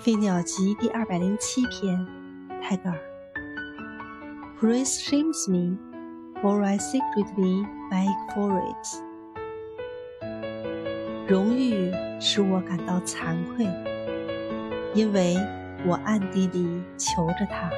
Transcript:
《飞鸟集》第二百零七篇，泰戈尔。Praise shames me, for I secretly beg for it。荣誉使我感到惭愧，因为我暗地里求着它。